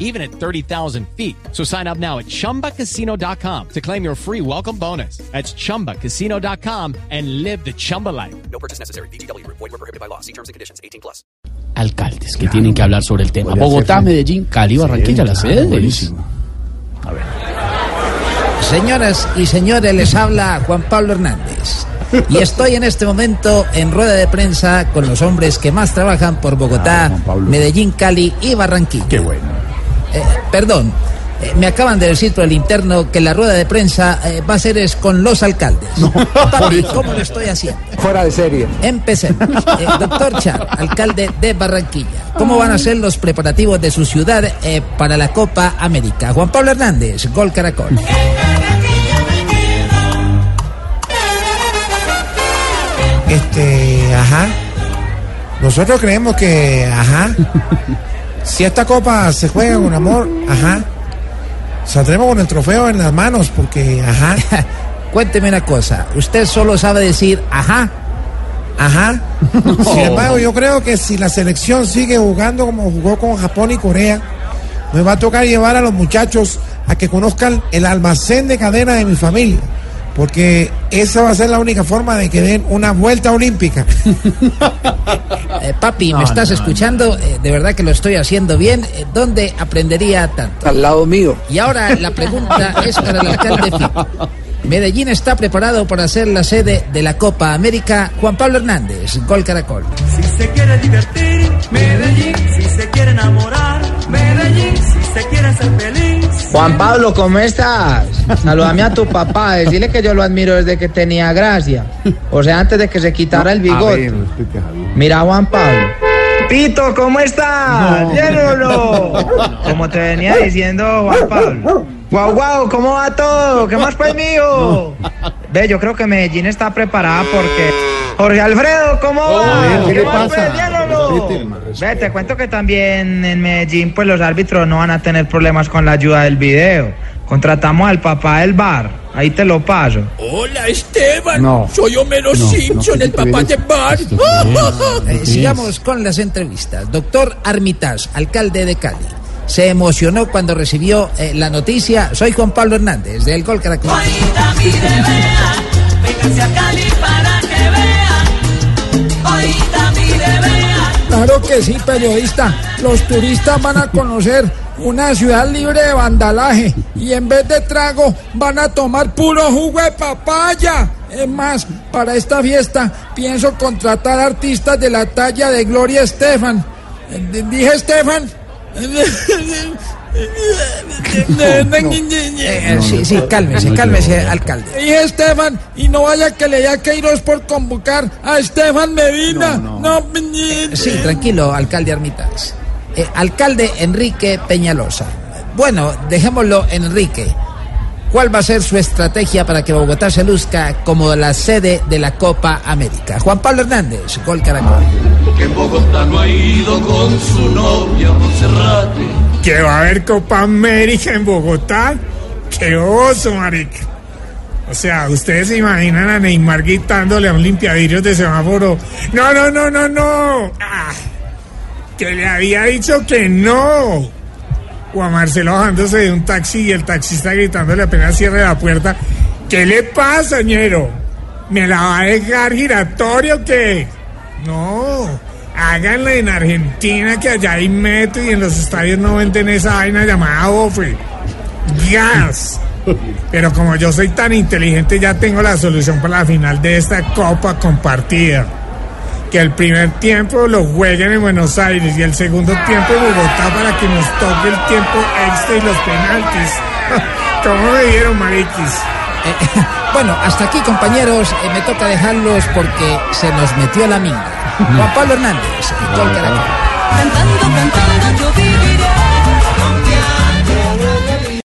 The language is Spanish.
even at 30,000 feet. So sign up now at chumbacasino.com to claim your free welcome bonus. That's chumbacasino.com and live the Chumba life. No purchase necessary. BGW. Void were prohibited by law. See terms and conditions. 18 plus. alcaldes que tienen que hablar sobre el tema. Podría Bogotá, Medellín, Cali, Barranquilla, la sede. buenísimo. Señoras y señores, les habla Juan Pablo Hernández. Y estoy en este momento en rueda de prensa con los hombres que más trabajan por Bogotá, Ah. Medellín, Cali y Barranquilla. Qué bueno. Eh, perdón, eh, me acaban de decir por el interno que la rueda de prensa eh, va a ser es con los alcaldes. Papi, ¿cómo lo estoy haciendo? Fuera de serie. Empecemos. Eh, doctor Char, alcalde de Barranquilla. ¿Cómo van a ser los preparativos de su ciudad eh, para la Copa América? Juan Pablo Hernández, Gol Caracol. Este, ajá. Nosotros creemos que, ajá. Si esta copa se juega con amor, ajá. Saldremos con el trofeo en las manos porque, ajá. Cuénteme una cosa. Usted solo sabe decir ajá. Ajá. Sin embargo, yo creo que si la selección sigue jugando como jugó con Japón y Corea, me va a tocar llevar a los muchachos a que conozcan el almacén de cadena de mi familia. Porque esa va a ser la única forma de que den una vuelta olímpica. Eh, papi, ¿me estás escuchando? Eh, de verdad que lo estoy haciendo bien. Eh, ¿Dónde aprendería tanto? Al lado mío. Y ahora la pregunta es para el alcalde Fico. Medellín está preparado para ser la sede de la Copa América. Juan Pablo Hernández, Gol Caracol. Si se quiere divertir, Medellín. Si se quiere enamorar, Medellín. Si se quiere ser feliz. Juan Pablo, ¿cómo estás? Saludame a tu papá, decirle que yo lo admiro desde que tenía gracia. O sea, antes de que se quitara el bigote. Mira, Juan Pablo. Pito, ¿cómo estás? Llénalo. Como te venía diciendo Juan Pablo. Guau, guau, ¿cómo va todo? ¿Qué más pues mío? Ve, yo creo que Medellín está preparada porque... Jorge Alfredo, ¿cómo va? ¿qué le más, pasa? pues? Ve, te cuento que también en Medellín, pues los árbitros no van a tener problemas con la ayuda del video. Contratamos al papá del bar. Ahí te lo paso. Hola, Esteban. No. Soy Homero No, Simpson, ¿qué el papá ves? de Bar. Eh, sigamos con las entrevistas. Doctor Armitage, alcalde de Cali. Se emocionó cuando recibió eh, la noticia. Soy Juan Pablo Hernández, del Gol Caracol. Ahorita mire, vean. Claro que sí, periodista. Los turistas van a conocer una ciudad libre de vandalaje y en vez de trago van a tomar puro jugo de papaya. Es más, para esta fiesta pienso contratar artistas de la talla de Gloria Estefan. Eh, ¿Dije Estefan? Eh, eh, sí, sí, cálmese, cálmese, alcalde. Dije Estefan y no vaya que le da Queiroz por convocar a Estefan Medina. No, Sí, tranquilo, alcalde Armitage. Eh, alcalde Enrique Peñalosa. Bueno, dejémoslo en Enrique. ¿Cuál va a ser su estrategia para que Bogotá se luzca como la sede de la Copa América? Juan Pablo Hernández, Gol Caracol. Que en Bogotá no ha ido con su novia Monserrate. que va a haber Copa América en Bogotá. ¡Qué oso, marica! O sea, ¿ustedes se imaginan a Neymar gritándole a un limpiavidrios de semáforo? ¡No, no, no, no, no! ¡Ah! Que le había dicho que no. O a Marcelo bajándose de un taxi y el taxista gritándole apenas cierre la puerta. ¿Qué le pasa, ñero? ¿Me la va a dejar giratorio o qué? No, háganla en Argentina que allá hay metro y en los estadios no venden esa vaina llamada bofe. Gas. Pero como yo soy tan inteligente ya tengo la solución para la final de esta copa compartida. Que el primer tiempo lo jueguen en Buenos Aires y el segundo tiempo en Bogotá para que nos toque el tiempo extra y los penaltis. ¿Cómo me dieron, mariquis? Eh, bueno, hasta aquí, compañeros. eh, me toca dejarlos porque se nos metió la minga. Juan Pablo Hernández. Cantando, cantando, yo viviré.